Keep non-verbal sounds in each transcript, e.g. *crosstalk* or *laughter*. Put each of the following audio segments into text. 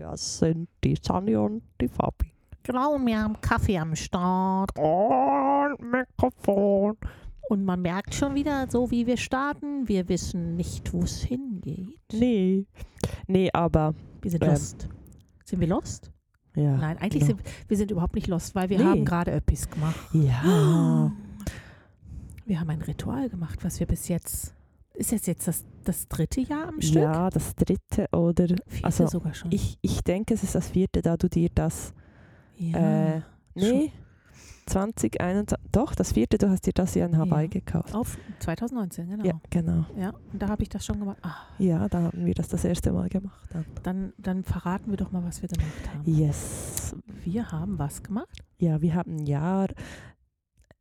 Wir sind die Sunny und die Fabi. Genau, wir haben Kaffee am Start. Und Mikrofon. Und man merkt schon wieder, so wie wir starten, wir wissen nicht, wo es hingeht. Nee. Nee, aber Wir sind Ähm, lost. Sind wir lost? ja. Nein, eigentlich genau. sind wir sind überhaupt nicht lost, weil wir Nee. haben gerade etwas gemacht. Ja. *gasps* Wir haben ein Ritual gemacht, was wir bis jetzt. Ist jetzt jetzt das, das dritte Jahr am Stück? Ja, das dritte oder Vierte also sogar schon. ich, ich denke, es ist das vierte, da du dir das ja. äh, nee 2021 doch das vierte, du hast dir das ja in Hawaii Ja. gekauft. Auf 2019, genau. Ja, genau. Ja, und da habe ich das schon gemacht. Ah, Ja, da haben wir das das erste Mal gemacht. Dann. dann, dann verraten wir doch mal, was wir gemacht haben. Yes. Wir haben was gemacht? Ja, wir haben ein Jahr,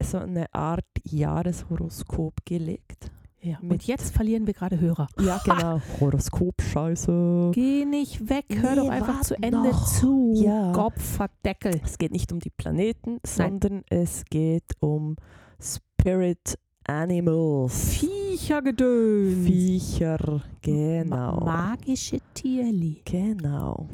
so eine Art Jahreshoroskop gelegt. Ja. Mit- Und jetzt verlieren wir gerade Hörer. *laughs* Ja, genau. Horoskop, Scheiße. Geh nicht weg, hör Nee, doch einfach zu Ende noch. zu. Ja. Kopfverdeckel. Es geht nicht um die Planeten, sondern es geht um Spirit Animals. Viechergedöns. Viecher, genau. Ma magische Tierli. Genau.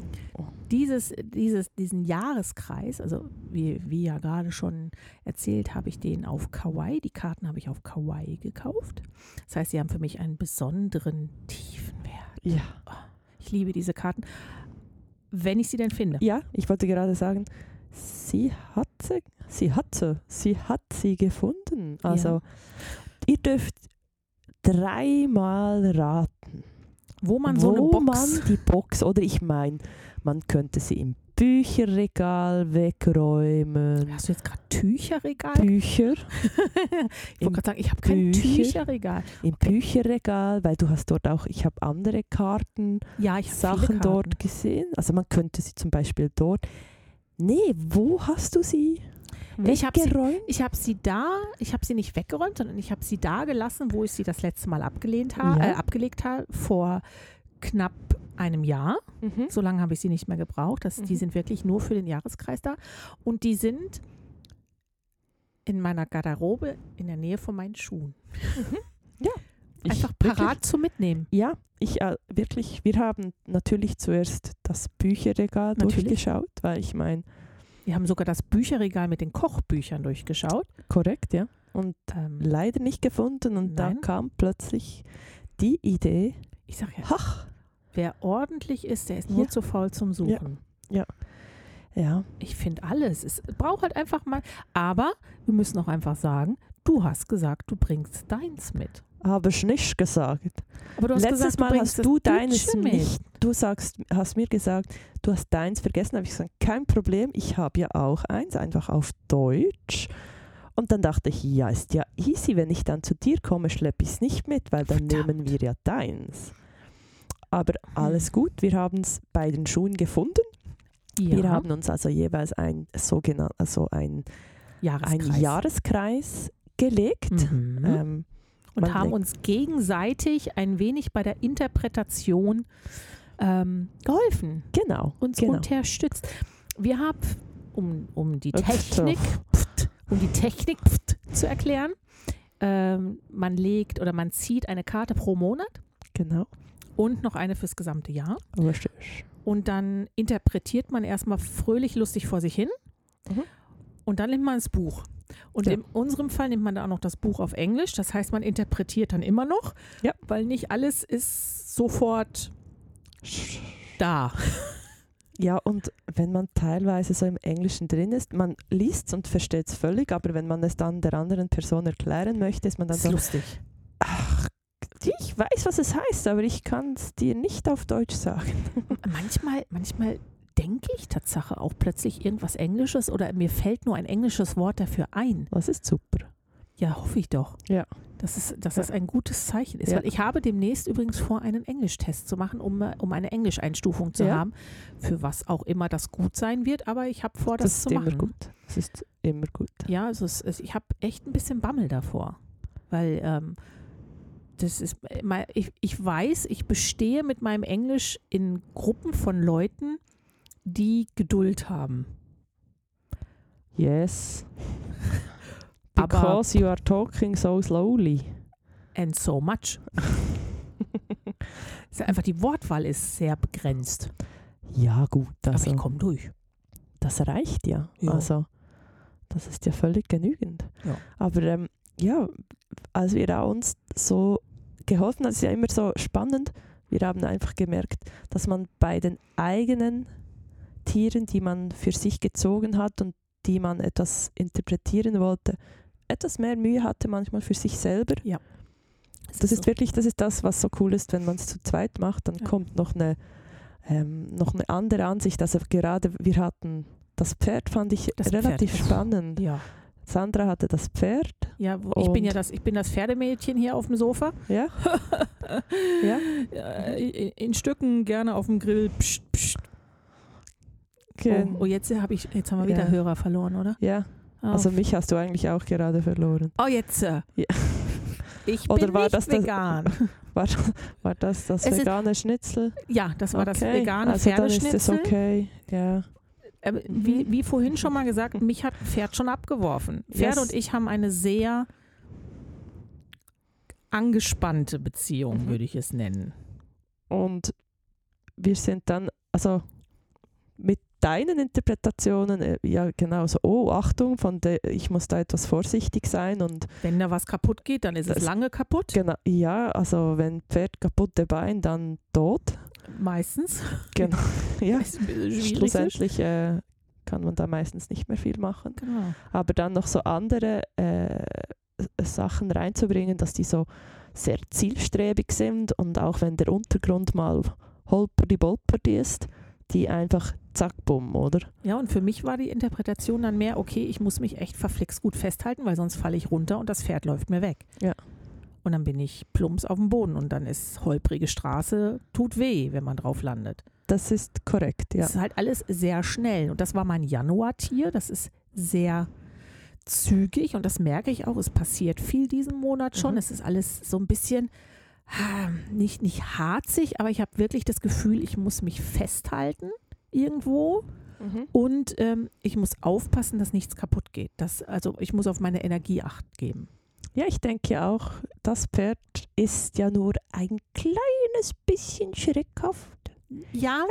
Dieses, dieses, diesen Jahreskreis, also wie, wie ja gerade schon erzählt, habe ich den auf Kauai. Die Karten habe ich auf Kauai gekauft. Das heißt, sie haben für mich einen besonderen Tiefenwert. Ja. Ich liebe diese Karten, wenn ich sie denn finde. Ja, ich wollte gerade sagen, sie hat sie, sie hat sie, sie hat sie gefunden. Also, ihr dürft dreimal raten, Wo man wo so eine Box. man die Box, oder ich meine, man könnte sie im Bücherregal wegräumen. Hast du jetzt gerade Tücherregal? Bücher *laughs* ich wollte gerade sagen, ich habe kein Bücher. Tücherregal. im Bücherregal, weil du hast dort auch, ich habe andere Karten, Ja, ich Sachen Karten. dort gesehen. Also man könnte sie zum Beispiel dort. Nee, wo hast du sie? Ich habe sie, ich hab sie da, ich habe sie nicht weggeräumt, sondern ich habe sie da gelassen, wo ich sie das letzte Mal abgelehnt ha Ja. äh, abgelegt habe, vor knapp einem Jahr. Mhm. So lange habe ich sie nicht mehr gebraucht. Das, Die Mhm. sind wirklich nur für den Jahreskreis da. Und die sind in meiner Garderobe in der Nähe von meinen Schuhen. *laughs* Ich Einfach wirklich- parat zum Mitnehmen. Ja, ich äh, wirklich, wir haben natürlich zuerst das Bücherregal Natürlich. durchgeschaut, weil ich meine, Wir haben sogar das Bücherregal mit den Kochbüchern durchgeschaut. korrekt, ja. Und Ähm, leider nicht gefunden und da Nein. kam plötzlich die Idee, ich sage ja, ach, wer ordentlich ist, der ist nur Ja. zu faul zum Suchen. ja, Ich finde alles. Es braucht halt einfach mal. Aber wir müssen auch einfach sagen, du hast gesagt, du bringst deins mit. habe ich nicht gesagt. Aber du hast Letztes gesagt, Mal hast du deines mit. nicht, du sagst, hast mir gesagt, du hast deins vergessen, habe ich gesagt, kein Problem, ich habe ja auch eins, einfach auf Deutsch. Und dann dachte ich, ja, ist ja easy, wenn ich dann zu dir komme, schleppe ich es nicht mit, weil dann Verdammt. nehmen wir ja deins. Aber Hm. alles gut, wir haben es bei den Schuhen gefunden. Ja, Wir haben uns also jeweils ein sogenannt, also ein, ein Jahreskreis. Jahreskreis gelegt. Mhm. Ähm, und haben uns gegenseitig ein wenig bei der Interpretation ähm, geholfen, genau, uns genau. unterstützt. Wir haben, um, um die Technik, um die Technik zu erklären, ähm, man legt oder man zieht eine Karte pro Monat genau. und noch eine fürs gesamte Jahr. Richtig. Und dann interpretiert man erstmal fröhlich lustig vor sich hin. Mhm. Und dann nimmt man das Buch. Und Ja. in unserem Fall nimmt man da auch noch das Buch auf Englisch. Das heißt, man interpretiert dann immer noch, Ja. weil nicht alles ist sofort da. Ja, und wenn man teilweise so im Englischen drin ist, man liest es und versteht es völlig, aber wenn man es dann der anderen Person erklären möchte, ist man dann ist so, lustig. ach, ich weiß, was es heißt, aber ich kann es dir nicht auf Deutsch sagen. *laughs* Manchmal, manchmal denke ich Tatsache auch plötzlich irgendwas Englisches oder mir fällt nur ein englisches Wort dafür ein. Das ist super. Ja, hoffe ich doch. Ja. Dass, es, dass Ja. das ein gutes Zeichen ist. Ja. Weil ich habe demnächst übrigens vor, einen Englisch-Test zu machen, um, äh, um eine Englischeinstufung zu Ja. haben, für was auch immer das gut sein wird. Aber ich habe vor, das, Das, ist zu machen. immer gut. Das ist immer gut. Ja, also es, es, ich habe echt ein bisschen Bammel davor. Weil ähm, das ist, äh, ich, ich weiß, ich bestehe mit meinem Englisch in Gruppen von Leuten, die Geduld haben. Yes. *laughs* Aber- Because you are talking so slowly. And so much. *laughs* Ist einfach die Wortwahl ist sehr begrenzt. Ja, gut, Aber also, ich komme durch. das reicht ja. Ja. Also, das ist ja völlig genügend. Ja. Aber ähm, ja, als wir uns so geholfen haben, ist ja immer so spannend. Wir haben einfach gemerkt, dass man bei den eigenen Tieren, die man für sich gezogen hat und die man etwas interpretieren wollte, etwas mehr Mühe hatte manchmal für sich selber. Es Das ist so. wirklich, das ist das, was so cool ist, wenn man es zu zweit macht, dann Ja. kommt noch eine, ähm, noch eine andere Ansicht. Also gerade wir hatten das Pferd, fand ich Das Pferd relativ ist- spannend. Ja, Sandra hatte das Pferd, ja ich bin ja das, ich bin das Pferdemädchen hier auf dem Sofa. ja, *laughs* Ja. In, in Stücken gerne auf dem Grill. Psst, psst. gen- Oh, oh, jetzt habe ich, jetzt haben wir wieder Ja. Hörer verloren, oder? ja. Oh, Also mich hast du eigentlich auch gerade verloren. oh jetzt. Ja. *laughs* Ich Oder bin war nicht das das- vegan. *laughs* War, war das das Es ist- vegane Schnitzel? Ja, das war das Okay, vegane also dann ist es okay. Ja. Äh, wie, wie vorhin schon mal gesagt, mich hat ein Pferd schon abgeworfen. Pferd Yes. und ich haben eine sehr angespannte Beziehung, Mhm. würde ich es nennen. Und wir sind dann, also mit deinen Interpretationen, äh, ja genau, so, oh, Achtung, von der, ich muss da etwas vorsichtig sein und Wenn da was kaputt geht, dann ist es Das- lange kaputt. genau, ja, also wenn Pferd kaputte Bein, dann tot. Meistens. Genau, *laughs* ja. Ist. Schlussendlich äh, kann man da meistens nicht mehr viel machen. Genau. Aber dann noch so andere äh, Sachen reinzubringen, dass die so sehr zielstrebig sind und auch wenn der Untergrund mal holperdi bolperdi ist, die einfach zack, bumm, oder? Ja, und für mich war die Interpretation dann mehr, okay, ich muss mich echt verflixt gut festhalten, weil sonst falle ich runter und das Pferd läuft mir weg. Ja. Und dann bin ich plumps auf dem Boden und dann ist holprige Straße, tut weh, wenn man drauf landet. Das ist korrekt, ja. Das ist halt alles sehr schnell. Und das war mein Januartier. Das ist sehr zügig und das merke ich auch. Es passiert viel diesen Monat schon. Mhm. Es ist alles so ein bisschen ah, nicht, nicht harzig, aber ich habe wirklich das Gefühl, ich muss mich festhalten irgendwo Mhm. und ähm, ich muss aufpassen, dass nichts kaputt geht. Das, also ich muss auf meine Energie acht geben. Ja, ich denke ja auch, das Pferd ist ja nur ein kleines bisschen schreckhaft. Ja.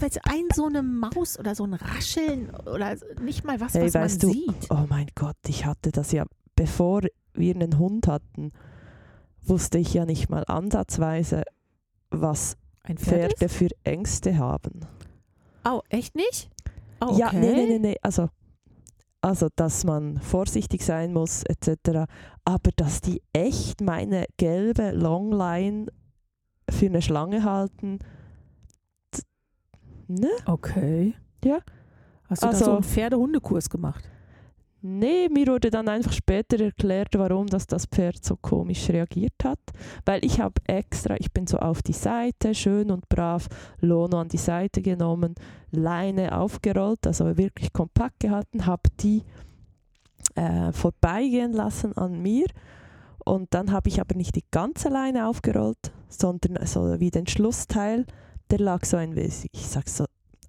Weil so ein so eine Maus oder so ein Rascheln oder nicht mal was, Hey, was man weißt du, sieht. oh mein Gott, ich hatte das ja, bevor wir einen Hund hatten, wusste ich ja nicht mal ansatzweise, was Ein Pferd Pferde für Ängste haben. Oh, echt nicht? Oh, Ja, okay. nee, nee, nee, nee, also, also, dass man vorsichtig sein muss, etc. Aber dass die echt meine gelbe Longline für eine Schlange halten, ne? Okay. Ja. Hast du da Also- so einen Pferdehundekurs gemacht? Nee, mir wurde dann einfach später erklärt, warum das, das Pferd so komisch reagiert hat. Weil ich habe extra, ich bin so auf die Seite, schön und brav, Lono an die Seite genommen, Leine aufgerollt, also wirklich kompakt gehalten, habe die äh, vorbeigehen lassen an mir. Und dann habe ich aber nicht die ganze Leine aufgerollt, sondern so wie den Schlussteil, der lag so ein wenig, ich sag so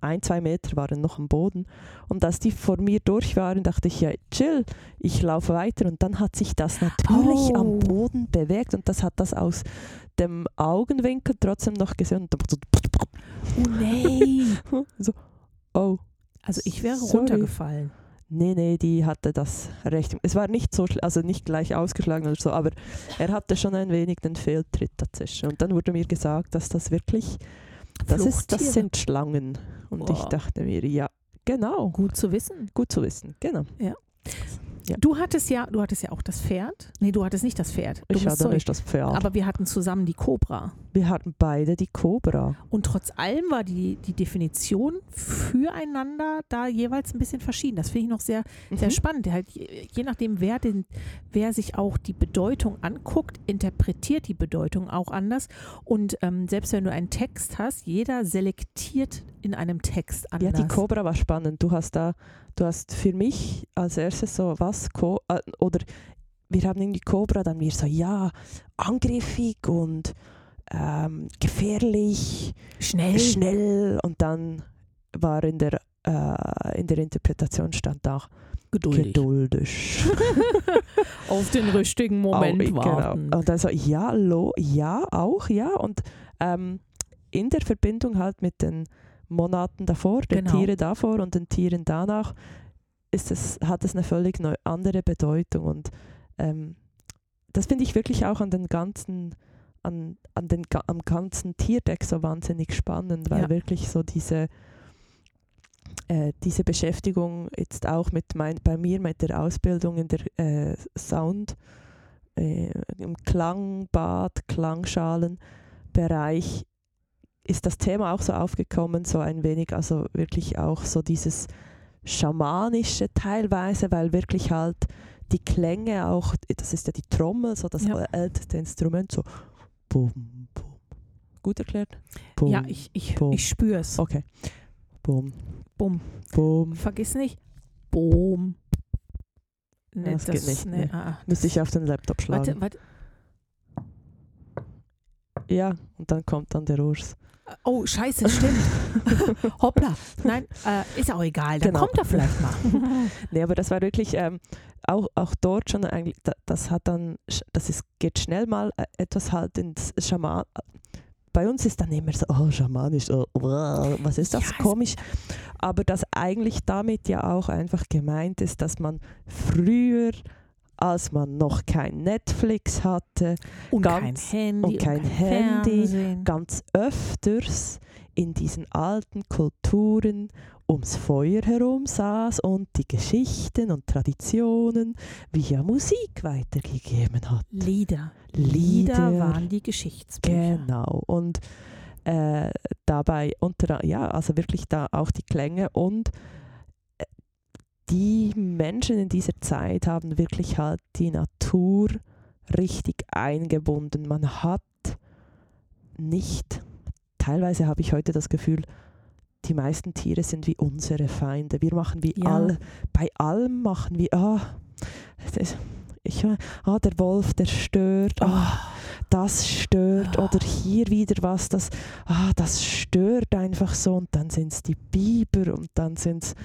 ein, zwei Meter waren noch am Boden. Und als die vor mir durch waren, dachte ich, ja, chill, ich laufe weiter. Und dann hat sich das natürlich Oh. am Boden bewegt und das hat das aus dem Augenwinkel trotzdem noch gesehen. Und dann Oh nee. *laughs* so, oh, Also ich wäre Sorry. runtergefallen. nee, nee, die hatte das recht. Es war nicht so, also nicht gleich ausgeschlagen oder so, aber er hatte schon ein wenig den Fehltritt dazwischen. Und dann wurde mir gesagt, dass das wirklich, das, ist, das sind Schlangen. Und ich Boah. dachte mir, ja, genau, Gut zu wissen. gut zu wissen, genau. Ja. Du hattest ja, du hattest ja auch das Pferd. Nee, du hattest nicht das Pferd. Du Ich hatte sorry. nicht das Pferd. Aber wir hatten zusammen die Cobra. wir hatten beide die Cobra. Und trotz allem war die, die Definition füreinander da jeweils ein bisschen verschieden. Das finde ich noch sehr, sehr Mhm. spannend. Halt, je, je nachdem, wer, den, wer sich auch die Bedeutung anguckt, interpretiert die Bedeutung auch anders. Und ähm, selbst wenn du einen Text hast, jeder selektiert in einem Text Ja, anders. die Cobra war spannend. Du hast da, du hast für mich als erstes so was, Co äh, oder wir haben irgendwie Cobra, dann wir so, ja, angriffig und ähm, gefährlich, Schnell. schnell und dann war in der, äh, in der Interpretation stand auch Geduldig. geduldig. *laughs* Auf den richtigen Moment Au, warten. Genau. Und dann so, ja, lo, ja, auch, ja. Und ähm, in der Verbindung halt mit den Monaten davor, den Genau. Tiere davor und den Tieren danach, ist es, hat es eine völlig neu, andere Bedeutung. Und ähm, das finde ich wirklich auch an den ganzen, an, an den, am ganzen Tierdeck so wahnsinnig spannend, weil Ja. wirklich so diese, äh, diese Beschäftigung jetzt auch mit mein, bei mir mit der Ausbildung in der äh, Sound, äh, im Klangbad, Klangschalenbereich ist das Thema auch so aufgekommen, so ein wenig, also wirklich auch so dieses schamanische teilweise, weil wirklich halt die Klänge auch, das ist ja die Trommel, so das Ja. älteste Instrument, so bum, bum. Gut erklärt? Bum, ja, ich, ich, Boom. ich spüre es. Okay. Bum, Bumm. bum. Vergiss nicht. Boom. Nee, Das geht nicht, Nee, nee. ah, ah. Müsste ich auf den Laptop schlagen. Warte, warte. Ja, und dann kommt dann der Urs. Oh, scheiße, stimmt. *laughs* Hoppla. Nein, äh, ist auch egal. Dann Genau. kommt er vielleicht mal. *laughs* Nee, aber das war wirklich ähm, auch, auch dort schon eigentlich, da- das hat dann, das ist, geht schnell mal äh, etwas halt ins Schaman. Bei uns ist dann immer so, oh, schamanisch, oh, wow, was ist das, Ja, komisch. Aber dass eigentlich damit ja auch einfach gemeint ist, dass man früher, als man noch kein Netflix hatte, Und Ganz- kein Handy. und kein Handy, Fernsehen. ganz öfters in diesen alten Kulturen ums Feuer herum saß und die Geschichten und Traditionen via Musik weitergegeben hat. Lieder. Lieder Lieder, waren die Geschichtsbücher. Genau. Und äh, dabei unter, ja, also wirklich da auch die Klänge und die Menschen in dieser Zeit haben wirklich halt die Natur richtig eingebunden. Man hat nicht, teilweise habe ich heute das Gefühl, die meisten Tiere sind wie unsere Feinde. Wir machen wie Ja. all, bei allem machen wir, ah, ich, ah, der Wolf, der stört, ah, das stört oder hier wieder was, das, ah, das stört einfach so und dann sind es die Biber und dann sind es,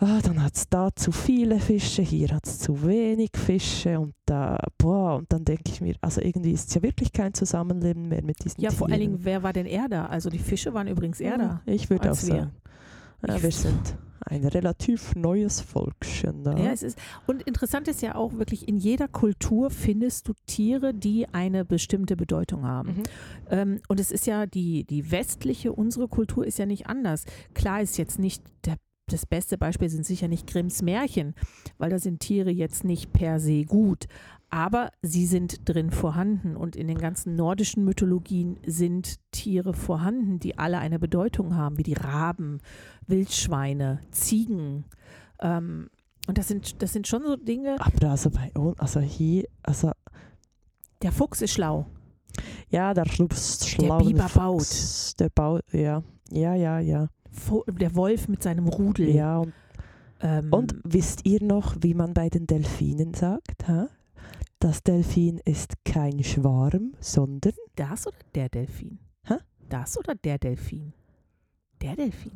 ah, dann hat es da zu viele Fische, hier hat es zu wenig Fische und da, boah, und dann denke ich mir, also irgendwie ist es ja wirklich kein Zusammenleben mehr mit diesen Ja, Tieren. vor allen Dingen, wer war denn er da? Also die Fische waren übrigens er da. Ich würde auch als wir. sagen, ja, wir sind ein relativ neues Volkchen da. Ja, es ist, und interessant ist ja auch wirklich, in jeder Kultur findest du Tiere, die eine bestimmte Bedeutung haben. Mhm. Ähm, und es ist ja die, die westliche, unsere Kultur ist ja nicht anders. Klar ist jetzt nicht der, das beste Beispiel sind sicher nicht Grimms Märchen, weil da sind Tiere jetzt nicht per se gut. Aber sie sind drin vorhanden und in den ganzen nordischen Mythologien sind Tiere vorhanden, die alle eine Bedeutung haben, wie die Raben, Wildschweine, Ziegen. Ähm, und das sind, das sind schon so Dinge. Aber also bei uns, also hier, also Der Fuchs ist schlau. ja, der Schlups schlauen Biber Fuchs, Der baut, ja, ja, ja, ja. Der Wolf mit seinem Rudel. Ja, und, Ähm, und wisst ihr noch, wie man bei den Delfinen sagt? Hä? Das Delfin ist kein Schwarm, sondern Das oder der Delfin? Hä? Das oder der Delfin? Der Delfin.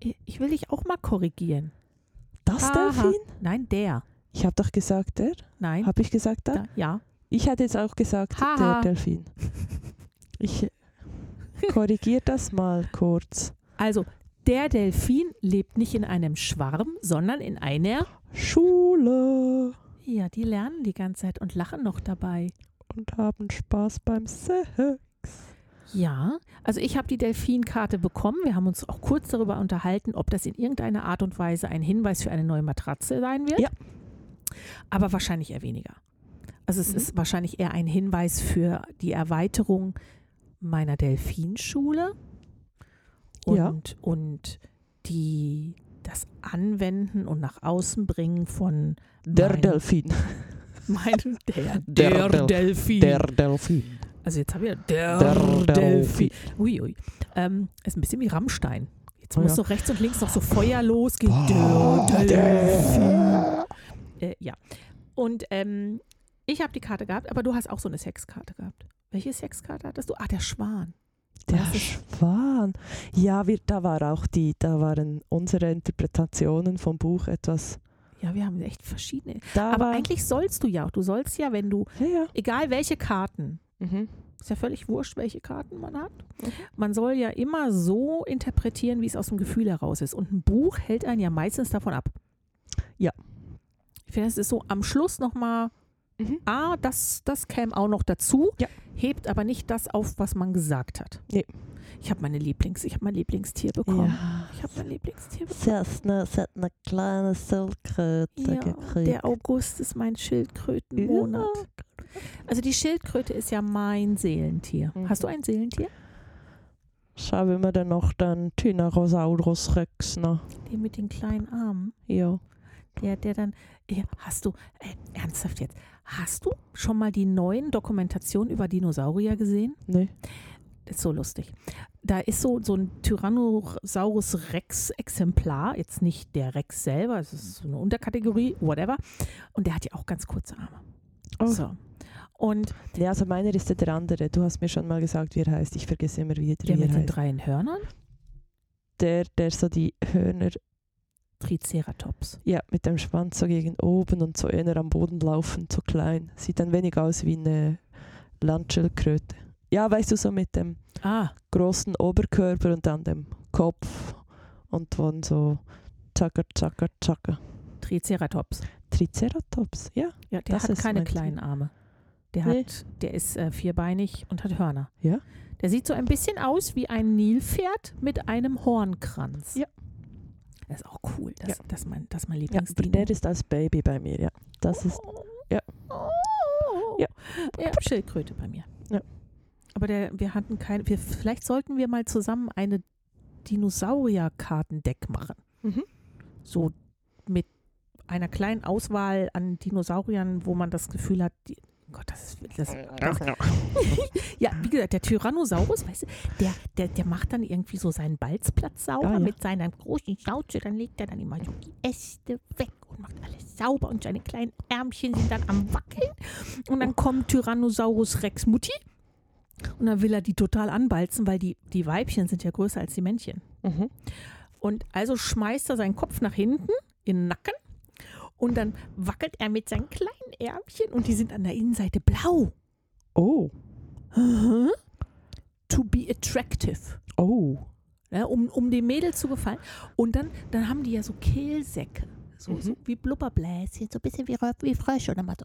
Ich- will dich auch mal korrigieren. das Aha. Delfin? Nein, der. Ich habe doch gesagt, der. Nein. Habe ich gesagt, der? Da, ja. Ich hätte jetzt auch gesagt, Haha. der Delfin. Ich *laughs* korrigiere das mal kurz. Also, der Delfin lebt nicht in einem Schwarm, sondern in einer. Schule Ja, die lernen die ganze Zeit und lachen noch dabei. und haben Spaß beim Sex. Ja, also ich habe die Delfinkarte bekommen. Wir haben uns auch kurz darüber unterhalten, ob das in irgendeiner Art und Weise ein Hinweis für eine neue Matratze sein wird. Ja. Aber wahrscheinlich eher weniger. Also es Mhm. ist wahrscheinlich eher ein Hinweis für die Erweiterung meiner Delfinschule und, Ja. und die das Anwenden und nach außen bringen von Der mein- Delfin. *laughs* mein, der, Der Del- Delfin. Der Delfin. Also jetzt haben wir der, Der Delfin. Ui, ui. Ähm, ist ein bisschen wie Rammstein. Jetzt Oh muss ja. so rechts und links noch so Feuer losgehen. Boah, der Delfin. der- Äh, ja. Und ähm, ich habe die Karte gehabt, aber du hast auch so eine Sexkarte gehabt. Welche Sexkarte hattest du? Ah, der Schwan. Der Schwan. Ja, wir, da war auch die, da waren unsere Interpretationen vom Buch etwas. Ja, wir haben echt verschiedene. Da Aber eigentlich sollst du ja auch. Du sollst ja, wenn du, ja, ja. egal welche Karten Mhm. Ist ja völlig wurscht, welche Karten man hat. Mhm. Man soll ja immer so interpretieren, wie es aus dem Gefühl heraus ist. Und ein Buch hält einen ja meistens davon ab. Ja. Ich finde, es ist so am Schluss nochmal, Mhm. ah, das, das käme auch noch dazu, Ja. hebt aber nicht das auf, was man gesagt hat. Nee. Ich habe meine Lieblings, ich habe mein Lieblingstier bekommen. Ja. Ich habe mein Lieblingstier bekommen. Sie hat eine, sie hat eine kleine Schildkröte Ja, gekriegt. der August ist mein Schildkrötenmonat. Also die Schildkröte ist ja mein Seelentier. Mhm. Hast du ein Seelentier? Schauen wir dann noch den Tyrannosaurus Rex noch. Den mit den kleinen Armen. Ja. Der, der dann. Ja, hast du, äh, ernsthaft jetzt, hast du schon mal die neuen Dokumentationen über Dinosaurier gesehen? Nee. Das ist so lustig. Da ist so, so ein Tyrannosaurus Rex Exemplar, jetzt nicht der Rex selber, es ist so eine Unterkategorie, whatever. Und der hat ja auch ganz kurze Arme. Oh. So. Und Ja, also meiner ist der andere. Du hast mir schon mal gesagt, wie er heißt. Ich vergesse immer wieder, der wie er mit den heißt. drei Hörnern, Der, der so die Hörner, Triceratops. ja, mit dem Schwanz so gegen oben und so eher am Boden laufen, so klein. Sieht ein wenig aus wie eine Landschildkröte. Ja, weißt du, so mit dem Ah, großen Oberkörper und dann dem Kopf und dann so zacker, zacker, zacker. Triceratops. Triceratops, ja. Ja, der Das hat keine Tier. kleinen Arme. Der, Nee. hat, der ist äh, vierbeinig und hat Hörner. Ja. Der sieht so ein bisschen aus wie ein Nilpferd mit einem Hornkranz. Ja. Das ist auch cool. Das, Ja. das ist mein, das ist mein ja Lieblingsdino. der ist als Baby bei mir, ja. Das ist, ja. Ja. Ja. ja, Schildkröte bei mir. Ja. Aber der, wir hatten keine, wir, vielleicht sollten wir mal zusammen eine Dinosaurier-Kartendeck machen. Mhm. So mit einer kleinen Auswahl an Dinosauriern, wo man das Gefühl hat, die, Gott, das ist das, *laughs* ja, wie gesagt, der Tyrannosaurus, weißt du, der, der, der macht dann irgendwie so seinen Balzplatz sauber Ja, ja. mit seiner großen Schnauze, dann legt er dann immer so die Äste weg und macht alles sauber und seine kleinen Ärmchen sind dann am Wackeln und dann kommt Tyrannosaurus Rex Mutti und dann will er die total anbalzen, weil die, die Weibchen sind ja größer als die Männchen. Mhm. Und also schmeißt er seinen Kopf nach hinten in den Nacken und dann wackelt er mit seinen kleinen Ärmchen und die sind an der Innenseite blau. Oh, Mhm. To be attractive. oh. Ja, um, um dem Mädel zu gefallen. Und dann, dann haben die ja so Kehlsäcke. So, Mhm. so wie Blubberbläschen, so ein bisschen wie, wie Frösche. Und dann macht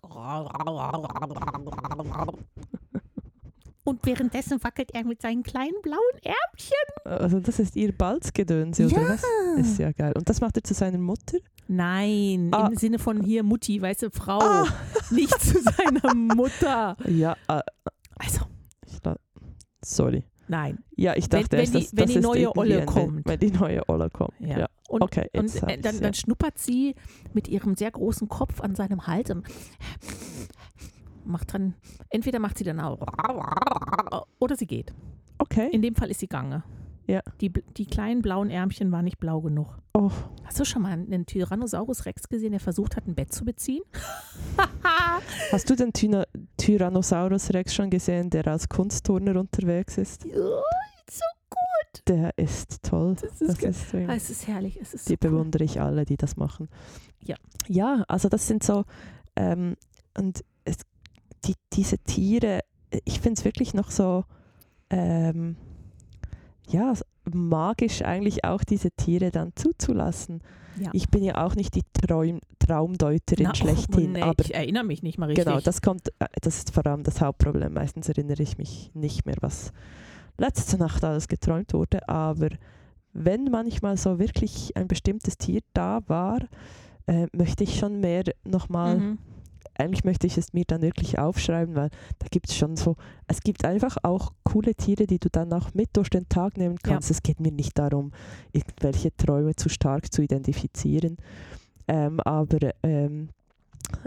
Und währenddessen wackelt er mit seinen kleinen blauen Ärmchen. Also das ist ihr Balzgedönse, oder was? Ist ja geil. Und das macht er zu seiner Mutter? Nein, Ah. im Sinne von hier Mutti, weißt du, Frau. Ah. *laughs* Nicht zu seiner Mutter. Ja, äh, Also, sorry. nein. Ja, ich Wenn- dachte wenn erst, die- dass, wenn das die neue Olle kommt. Wenn die neue Olle kommt, Ja. ja. Und, Okay, und äh, dann, ja. dann schnuppert sie mit ihrem sehr großen Kopf an seinem Hals macht dann, entweder macht sie dann auch oder sie geht. Okay. In dem Fall ist sie gange. Ja. Die, die kleinen blauen Ärmchen waren nicht blau genug. Oh, Hast du schon mal einen Tyrannosaurus Rex gesehen, der versucht hat, ein Bett zu beziehen? *laughs* hast du den Tyna Tyrannosaurus Rex schon gesehen, der als Kunstturner unterwegs ist? Ja, so Der ist toll. Das ist Das ist Ah, Es ist herrlich. Es ist die so cool. bewundere ich alle, die das machen. Ja. Ja, also das sind so, ähm, und es, die, diese Tiere, ich finde es wirklich noch so, ähm, ja, magisch eigentlich auch diese Tiere dann zuzulassen. Ja. Ich bin ja auch nicht die Traum, Traumdeuterin Na, oh, schlechthin, nee, aber ich erinnere mich nicht mal richtig. genau, das kommt, äh, das ist vor allem das Hauptproblem. Meistens erinnere ich mich nicht mehr, was letzte Nacht alles geträumt wurde, aber wenn manchmal so wirklich ein bestimmtes Tier da war, äh, möchte ich schon mehr nochmal, Mhm. Eigentlich möchte ich es mir dann wirklich aufschreiben, weil da gibt es schon so, es gibt einfach auch coole Tiere, die du dann auch mit durch den Tag nehmen Ja. kannst. Es geht mir nicht darum, irgendwelche Träume zu stark zu identifizieren, ähm, aber ähm,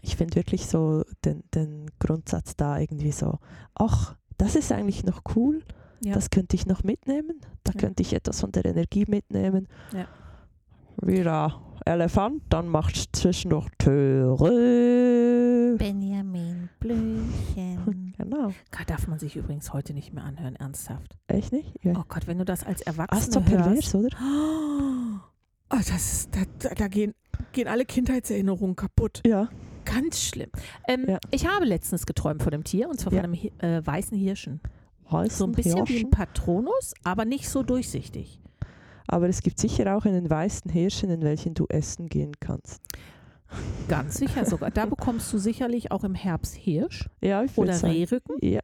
ich finde wirklich so den, den Grundsatz da irgendwie so, ach, das ist eigentlich noch cool, Ja. das könnte ich noch mitnehmen, da Ja. könnte ich etwas von der Energie mitnehmen. Ja. Wie der Elefant, dann macht zwischendurch Töre. Benjamin Blümchen. *laughs* Genau. Gott, darf man sich übrigens heute nicht mehr anhören, ernsthaft. Echt nicht? Ja. Oh Gott, wenn du das als ist Erwachsene so hörst. pervers, oder? *gasps* Oh, das ist, da, da- da gehen, gehen alle Kindheitserinnerungen kaputt. Ja. Ganz schlimm. Ähm, Ja. Ich habe letztens geträumt von einem Tier und zwar Ja. von einem äh, weißen Hirschen. Weißen So ein bisschen wie Hirschen. ein Patronus, aber nicht so durchsichtig. Aber es gibt sicher auch einen weißen Hirschen, in welchen du essen gehen kannst. Ganz sicher sogar. Da bekommst du sicherlich auch im Herbst Hirsch Ja, oder sagen. Rehrücken. Ja.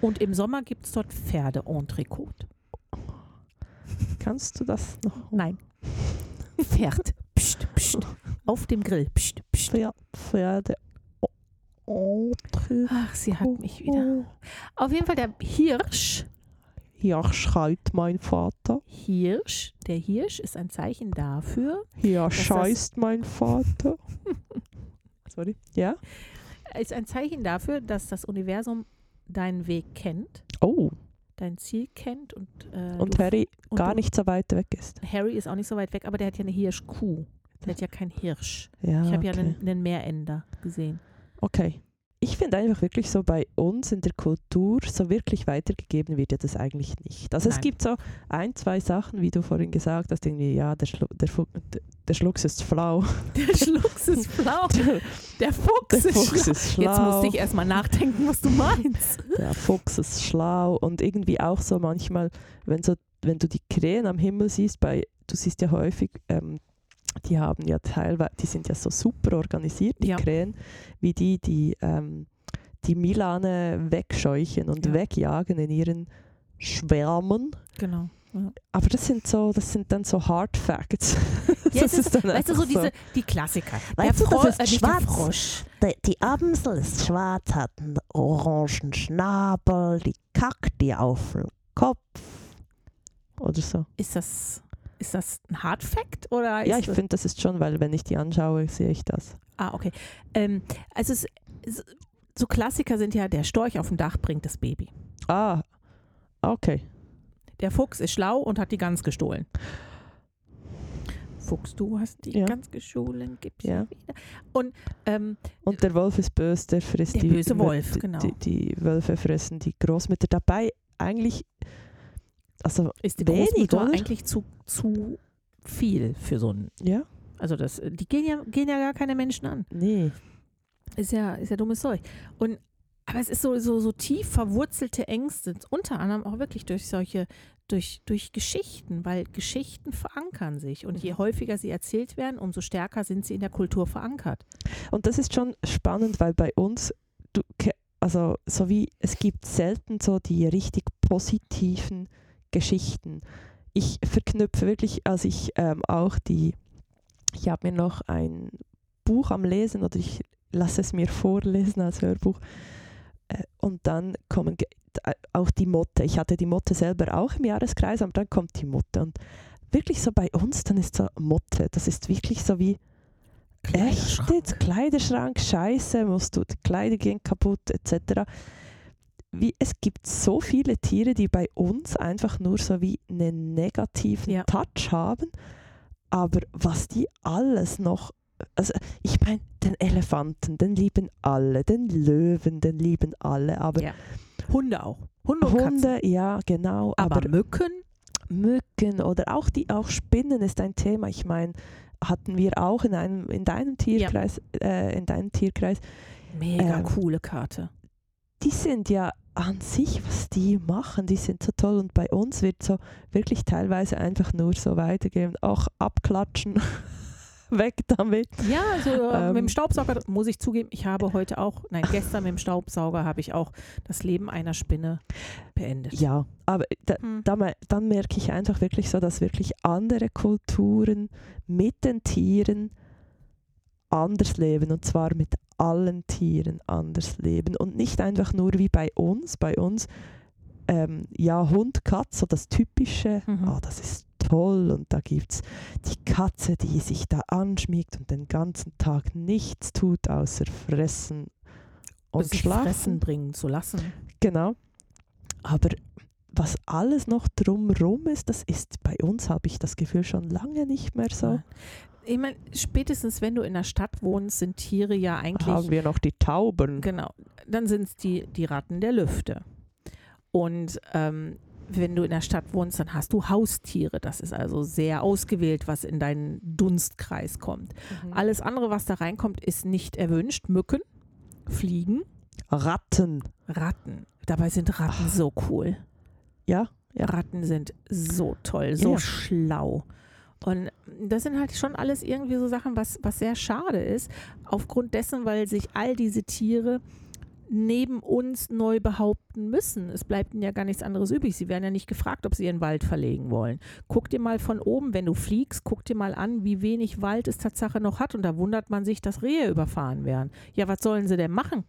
Und im Sommer gibt es dort Pferde-Entrecote. Kannst du das noch? Nein. Pferd. Psst, psst. Auf dem Grill. Psst, psst. Pferd, Pferde. Oh, Ach, sie hat mich wieder. Auf jeden Fall der Hirsch. Ja, schreit mein Vater. Hirsch. Der Hirsch ist ein Zeichen dafür, Ja, das- scheißt mein Vater. *laughs* Sorry. Ja? ist ein Zeichen dafür, dass das Universum deinen Weg kennt, Oh, dein Ziel kennt und, äh, und Harry und gar nicht so weit weg ist. Harry ist auch nicht so weit weg, aber der hat ja eine Hirschkuh. Der hat ja kein Hirsch. Ja, Ich habe ja okay. einen, einen Meerender gesehen. Okay. Ich finde einfach wirklich so bei uns in der Kultur, so wirklich weitergegeben wird ja das eigentlich nicht. Also es Nein. gibt so ein, zwei Sachen, wie du vorhin gesagt hast, irgendwie, ja, der, Schlu der, Fu der, *laughs* der Schlucks ist flau. Der Schlucks ist blau. Der, Der Fuchs, ist Fuchs schlau. ist schlau. Jetzt musste ich erstmal nachdenken, was du *laughs* meinst. Der Fuchs ist schlau und irgendwie auch so manchmal, wenn, so, wenn du die Krähen am Himmel siehst, bei, du siehst ja häufig, ähm, die haben ja teilweise, die sind ja so super organisiert, die Ja. Krähen, wie die, die ähm, die Milane wegscheuchen und Ja. wegjagen in ihren Schwärmen. Genau. Aber das sind so, das sind dann so Hard Facts. *laughs* Ja, das ist, dann weißt du, so diese, die Klassiker. Weißt der du, das ist äh, schwarz. Der Frosch. Die, die Amsel ist schwarz, hat einen orangen Schnabel, die kackt dir auf den Kopf. Oder so. Ist das, ist das ein Hard Fact? Oder Ja, ich finde, das ist schon, weil wenn ich die anschaue, sehe ich das. Ah, okay. Ähm, also es, es, so Klassiker sind ja, der Storch auf dem Dach bringt das Baby. Ah, okay. Der Fuchs ist schlau und hat die Gans gestohlen. Fuchs, du hast die Ja. Gans gestohlen, gib sie Ja. wieder. Und ähm, Und der Wolf ist böse, der frisst Der die, böse Wö- Wolf, genau. Die, die Wölfe fressen die Großmütter. Dabei eigentlich, also ist die oder? eigentlich zu, zu viel für so ein. ja, Also das, die gehen ja, gehen ja gar keine Menschen an. nee. Ist ja, ist ja dummes Zeug. Und aber es ist so, so, so tief verwurzelte Ängste, unter anderem auch wirklich durch solche, durch, durch Geschichten, weil Geschichten verankern sich. Und je häufiger sie erzählt werden, umso stärker sind sie in der Kultur verankert. Und das ist schon spannend, weil bei uns, du, also so wie es gibt selten so die richtig positiven Geschichten. Ich verknüpfe wirklich, als ich ähm, auch die, ich habe mir noch ein Buch am Lesen oder ich lasse es mir vorlesen als Hörbuch äh, und dann kommen äh, auch die Motte. Ich hatte die Motte selber auch im Jahreskreis, aber dann kommt die Motte und wirklich so bei uns, dann ist so Motte, das ist wirklich so wie Echt jetzt? Kleiderschrank, Scheiße, musst du, die Kleider gehen kaputt, etc. Wie, es gibt so viele Tiere, die bei uns einfach nur so wie einen negativen Ja. Touch haben, aber was die alles noch, also ich meine, den Elefanten, den lieben alle, den Löwen, den lieben alle, aber Ja. Hunde auch. Hunde und Katzen. Hunde, ja genau, Aber, aber Mücken, Mücken oder auch die auch Spinnen ist ein Thema. Ich meine, hatten wir auch in einem in deinem Tierkreis äh, in deinem Tierkreis. mega Ähm, coole Karte. Die sind ja an sich, was die machen, die sind so toll und bei uns wird so wirklich teilweise einfach nur so weitergehen, auch abklatschen, *laughs* weg damit. Ja, also äh, mit dem ähm, Staubsauger muss ich zugeben, ich habe heute auch, nein, gestern mit dem Staubsauger habe ich auch das Leben einer Spinne beendet. Ja, aber da, Hm. da, dann merke ich einfach wirklich so, dass wirklich andere Kulturen mit den Tieren anders leben und zwar mit allen Tieren anders leben und nicht einfach nur wie bei uns. Bei uns, ähm, ja, Hund, Katz, so das Typische, Mhm. ah, das ist toll und da gibt es die Katze, die sich da anschmiegt und den ganzen Tag nichts tut, außer fressen und sich schlafen. fressen bringen zu lassen. Genau. Aber was alles noch drumrum ist, das ist bei uns, habe ich das Gefühl, schon lange nicht mehr so. Ich meine, spätestens wenn du in der Stadt wohnst, sind Tiere ja eigentlich, Haben wir noch die Tauben. genau, dann sind es die, die Ratten der Lüfte. Und ähm, wenn du in der Stadt wohnst, dann hast du Haustiere. Das ist also sehr ausgewählt, was in deinen Dunstkreis kommt. Mhm. Alles andere, was da reinkommt, ist nicht erwünscht. Mücken, Fliegen, Ratten. Ratten. Dabei sind Ratten so cool. Ja, ja. Ratten sind so toll, so Ja. schlau. Und das sind halt schon alles irgendwie so Sachen, was, was sehr schade ist, aufgrund dessen, weil sich all diese Tiere neben uns neu behaupten müssen. Es bleibt ihnen ja gar nichts anderes übrig. Sie werden ja nicht gefragt, ob sie ihren Wald verlegen wollen. Guck dir mal von oben, wenn du fliegst, guck dir mal an, wie wenig Wald es Tatsache noch hat. Und da wundert man sich, dass Rehe überfahren werden. Ja, was sollen sie denn machen?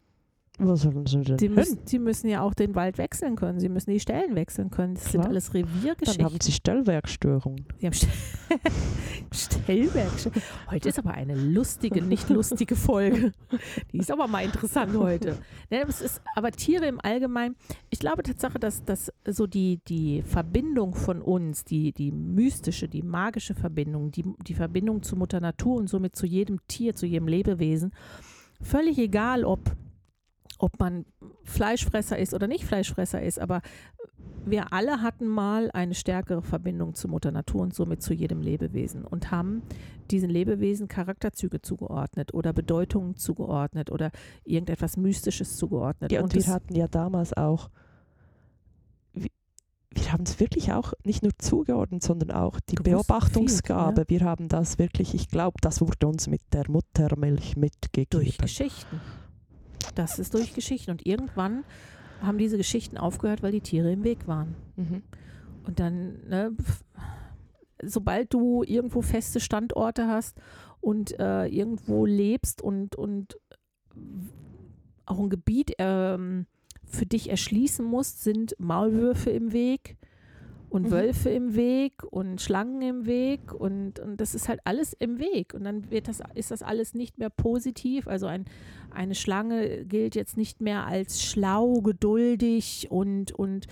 Was sollen sie denn hin? müssen, sie müssen ja auch den Wald wechseln können. Sie müssen die Stellen wechseln können. Das sind Klar. alles Dann Reviergeschichten. haben sie Stellwerkstörungen. Sie haben St *laughs* Stellwerk. Heute ist aber eine lustige, nicht lustige Folge. Die ist aber mal interessant heute. Ne, es ist, aber Tiere im Allgemeinen, ich glaube Tatsache, dass, dass so die, die Verbindung von uns, die, die mystische, die magische Verbindung, die, die Verbindung zu Mutter Natur und somit zu jedem Tier, zu jedem Lebewesen, völlig egal, ob, ob man Fleischfresser ist oder nicht Fleischfresser ist, aber wir alle hatten mal eine stärkere Verbindung zu Mutter Natur und somit zu jedem Lebewesen und haben diesen Lebewesen Charakterzüge zugeordnet oder Bedeutungen zugeordnet oder irgendetwas Mystisches zugeordnet. Ja, und, wir das- hatten ja damals auch, wir, wir haben es wirklich auch nicht nur zugeordnet, sondern auch die Beobachtungsgabe. viel, Wir haben das wirklich, ich glaube, das wurde uns mit der Muttermilch mitgegeben. durch Geschichten. Das ist durch Geschichten. Und irgendwann haben diese Geschichten aufgehört, weil die Tiere im Weg waren. Mhm. Und dann, ne, sobald du irgendwo feste Standorte hast und äh, irgendwo lebst und, und auch ein Gebiet ähm, für dich erschließen musst, sind Maulwürfe im Weg und Mhm. Wölfe im Weg und Schlangen im Weg und, und das ist halt alles im Weg. Und dann wird das, ist das alles nicht mehr positiv. Also ein, eine Schlange gilt jetzt nicht mehr als schlau, geduldig und, und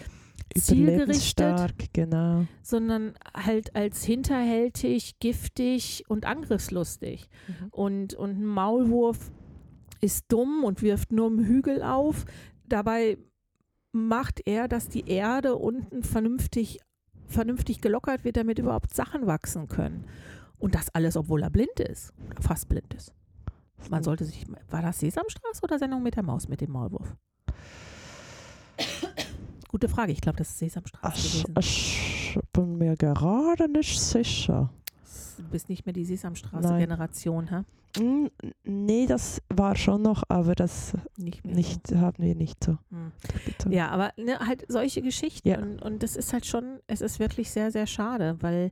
zielgerichtet genau. sondern halt als hinterhältig, giftig und angriffslustig. Mhm. Und, und ein Maulwurf ist dumm und wirft nur im Hügel auf. Dabei macht er, dass die Erde unten vernünftig, vernünftig gelockert wird, damit überhaupt Sachen wachsen können. Und das alles, obwohl er blind ist. Fast blind ist. Man sollte sich. War das Sesamstraße oder Sendung mit der Maus mit dem Maulwurf? Gute Frage. Ich glaube, das ist Sesamstraße Ich, gewesen. ich bin mir gerade nicht sicher. Du bist nicht mehr die. Sesamstraße-Generation, hä? Hm, nee, das war schon noch, aber das Nicht nicht, haben wir nicht so. So. Hm. Ja, aber ne, halt solche Geschichten. Ja. Und, und das ist halt schon, es ist wirklich sehr, sehr schade, weil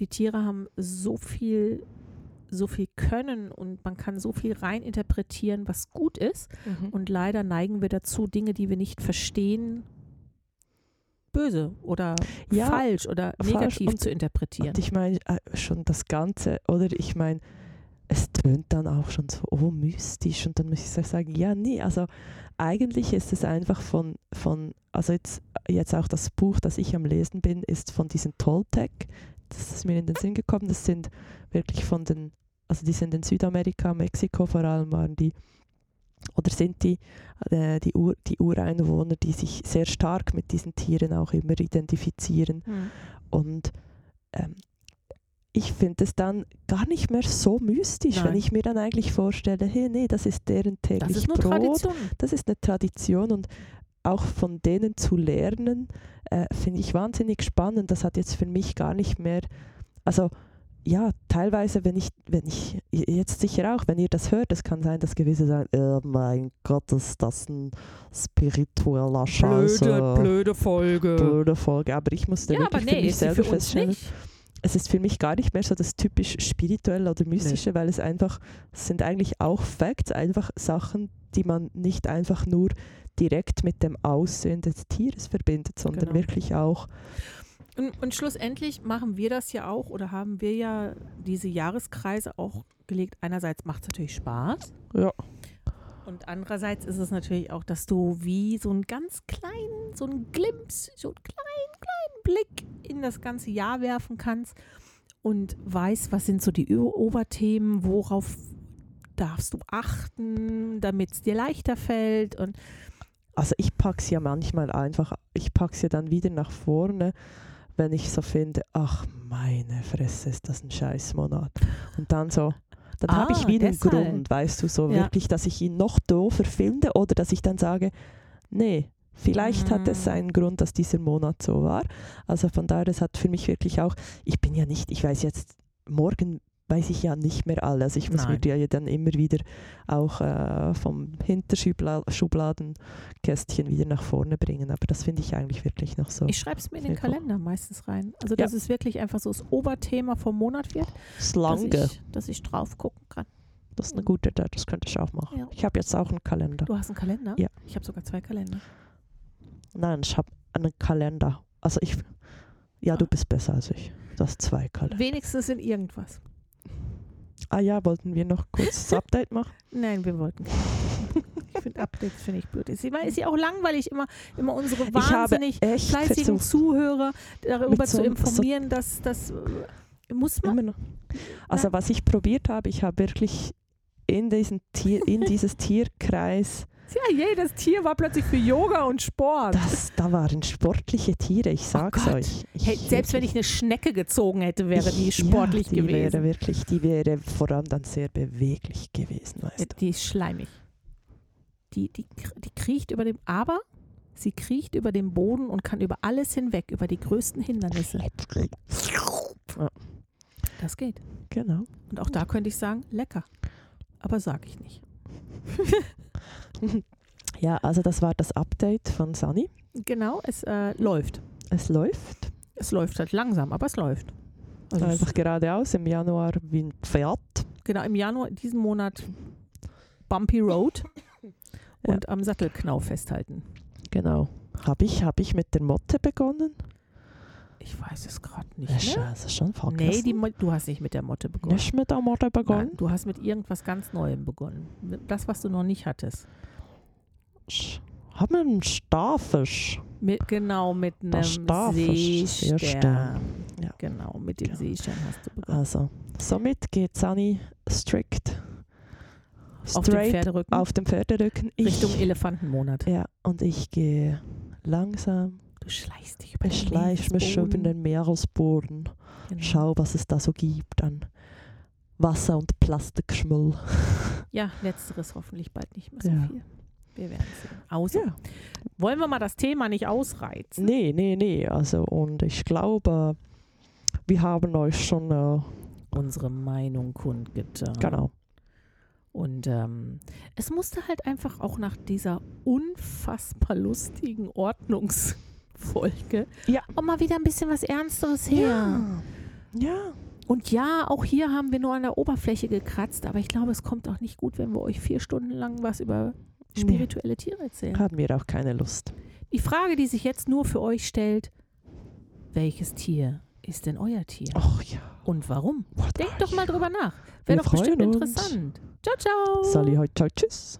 die Tiere haben so viel, so viel Können und man kann so viel rein interpretieren, was gut ist. Mhm. Und leider neigen wir dazu, Dinge, die wir nicht verstehen, böse oder Ja, falsch oder falsch negativ und- zu interpretieren. Und ich meine äh, schon das Ganze, oder ich meine, es tönt dann auch schon so, oh, mystisch. Und dann muss ich sagen, ja, nee, also eigentlich ist es einfach von, von also jetzt, jetzt auch das Buch, das ich am Lesen bin, ist von diesen Toltec. Das ist mir in den Sinn gekommen. Das sind wirklich von den, also die sind in Südamerika, Mexiko vor allem waren die, oder sind die, äh, die, Ur, die Ureinwohner, die sich sehr stark mit diesen Tieren auch immer identifizieren. Hm. Und ähm, ich finde es dann gar nicht mehr so mystisch, Nein. wenn ich mir dann eigentlich vorstelle, hey, nee, das ist deren Das täglich ist Brot, Tradition. das ist eine Tradition und auch von denen zu lernen, äh, finde ich wahnsinnig spannend. Das hat jetzt für mich gar nicht mehr, also ja, teilweise, wenn ich, wenn ich, jetzt sicher auch, wenn ihr das hört, es kann sein, dass gewisse sagen, oh mein Gott, ist das ein spiritueller Scheiße. blöde Folge. blöde Folge, aber ich musste Ja, wirklich für nee, mich ist sie selber für feststellen, nicht. Es ist für mich gar nicht mehr so das typisch spirituelle oder mystische, weil es einfach, es sind eigentlich auch Facts, einfach Sachen, die man nicht einfach nur direkt mit dem Aussehen des Tieres verbindet, sondern Genau. wirklich auch, Und, und schlussendlich machen wir das ja auch oder haben wir ja diese Jahreskreise auch gelegt. Einerseits macht es natürlich Spaß. Ja. Und andererseits ist es natürlich auch, dass du wie so einen ganz kleinen, so einen Glimps, so einen kleinen, kleinen Blick in das ganze Jahr werfen kannst und weißt, was sind so die Oberthemen, worauf darfst du achten, damit es dir leichter fällt. Und also ich packe es ja manchmal einfach, ich packe es ja dann wieder nach vorne, wenn ich so finde, ach meine Fresse, ist das ein Scheißmonat. Und dann so, dann habe ich Ah, wieder deshalb. einen Grund, weißt du, so Ja. wirklich, dass ich ihn noch doofer finde oder dass ich dann sage, nee, vielleicht hat es Mm. einen Grund, dass dieser Monat so war. Also von daher, das hat für mich wirklich auch, ich bin ja nicht, ich weiß jetzt, morgen weiß ich ja nicht mehr alles. Also ich muss mir Nein. die ja dann immer wieder auch äh, vom Hinterschubladenkästchen wieder nach vorne bringen. Aber das finde ich eigentlich wirklich noch so. Ich schreibe es mir in den. Kalender meistens rein. Also, Ja. dass es wirklich einfach so das Oberthema vom Monat wird, Das dass lange, ich, dass ich drauf gucken kann. das ist eine gute Idee, das könnte ich auch machen. Ja. Ich habe jetzt auch einen Kalender. Du hast einen Kalender? Ja. Ich habe sogar zwei Kalender. Nein, ich habe einen Kalender. Also ich, ja, du bist besser als ich. Du hast zwei Kalender. Wenigstens in irgendwas. Ah ja, wollten wir noch kurz das *laughs* Update machen? Nein, wir wollten keine. Ich finde Updates finde ich blöd. Ist, ja auch langweilig, immer, immer unsere wahnsinnig fleißigen Zuhörer darüber Mit zu so- informieren, dass das äh, muss man. Also was ich probiert habe, ich habe wirklich in, diesen Tier, in dieses Tierkreis, Ja, jedes Tier war plötzlich für Yoga und Sport. das, da waren sportliche Tiere, ich sag's Oh euch. Ich, Hey, selbst wenn ich eine Schnecke gezogen hätte, wäre die ich- sportlich ja, die gewesen. Wäre wirklich, die wäre vor allem dann sehr beweglich gewesen, weißt du. Die ist schleimig. Die, die, die kriecht über dem, aber sie kriecht über den Boden und kann über alles hinweg, über die größten Hindernisse. Das geht. Genau. Und auch da könnte ich sagen, lecker. Aber sage ich nicht. *laughs* Ja, also das war das Update von Sunny. Genau, es äh, läuft. Es läuft. Es läuft halt langsam, aber es läuft. Also es, Einfach geradeaus im Januar wie ein Pferd. genau, im Januar, diesen Monat Bumpy Road und am Sattelknauf festhalten. Genau. Habe ich, hab ich mit der Motte begonnen? Ich weiß es gerade nicht mehr. Scheiße, schon vergessen. Nee, die, Mo- du hast nicht mit der Motte begonnen. Nicht mit der Motte begonnen? Nein, du hast mit irgendwas ganz Neuem begonnen. Mit Das, was du noch nicht hattest. Sch- Haben wir einen Starfisch? Mit, genau, mit einem Starfisch, Seestern. Ja. Genau, mit dem Ja. Seestern hast du begonnen. Also, somit geht Sunny strikt auf dem straight Pferderücken auf dem Pferderücken. Ich, Richtung Elefantenmonat. ja, und ich gehe langsam, Du schleichst dich über den beschleiche mich schon über Meeresboden. den Meeresboden. Genau. Schau, was es da so gibt an Wasser- und Plastikschmull. *laughs* Ja, letzteres hoffentlich bald nicht mehr so Ja. viel. Wir werden sehen. Außer, Ja. wollen wir mal das Thema nicht ausreizen? Nee, nee, nee. Also, und ich glaube, wir haben euch schon, äh, Unsere Meinung kundgetan. genau. Und ähm, es musste halt einfach auch nach dieser unfassbar lustigen Ordnungsfolge Ja. auch mal wieder ein bisschen was Ernsteres her. Ja. Und ja, auch hier haben wir nur an der Oberfläche gekratzt, aber ich glaube, es kommt auch nicht gut, wenn wir euch vier Stunden lang was über spirituelle Tiere erzählen. Haben wir auch keine Lust. Die Frage, die sich jetzt nur für euch stellt, welches Tier ist denn euer Tier? Ach ja. Und warum? What Denkt doch mal drüber nach. Wir Wäre doch bestimmt uns. interessant. Ciao, ciao. Sally, heute, ciao, tschüss.